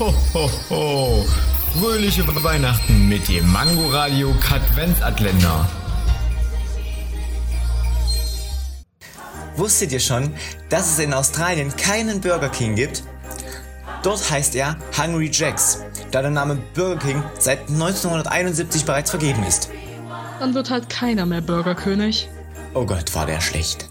Ho, ho, ho. Fröhliche Weihnachten mit dem Mangoradio Katwenzatländer. Wusstet ihr schon, dass es in Australien keinen Burger King gibt? Dort heißt er Hungry Jacks, da der Name Burger King seit 1971 bereits vergeben ist. Dann wird halt keiner mehr Burgerkönig. Oh Gott, war der schlecht.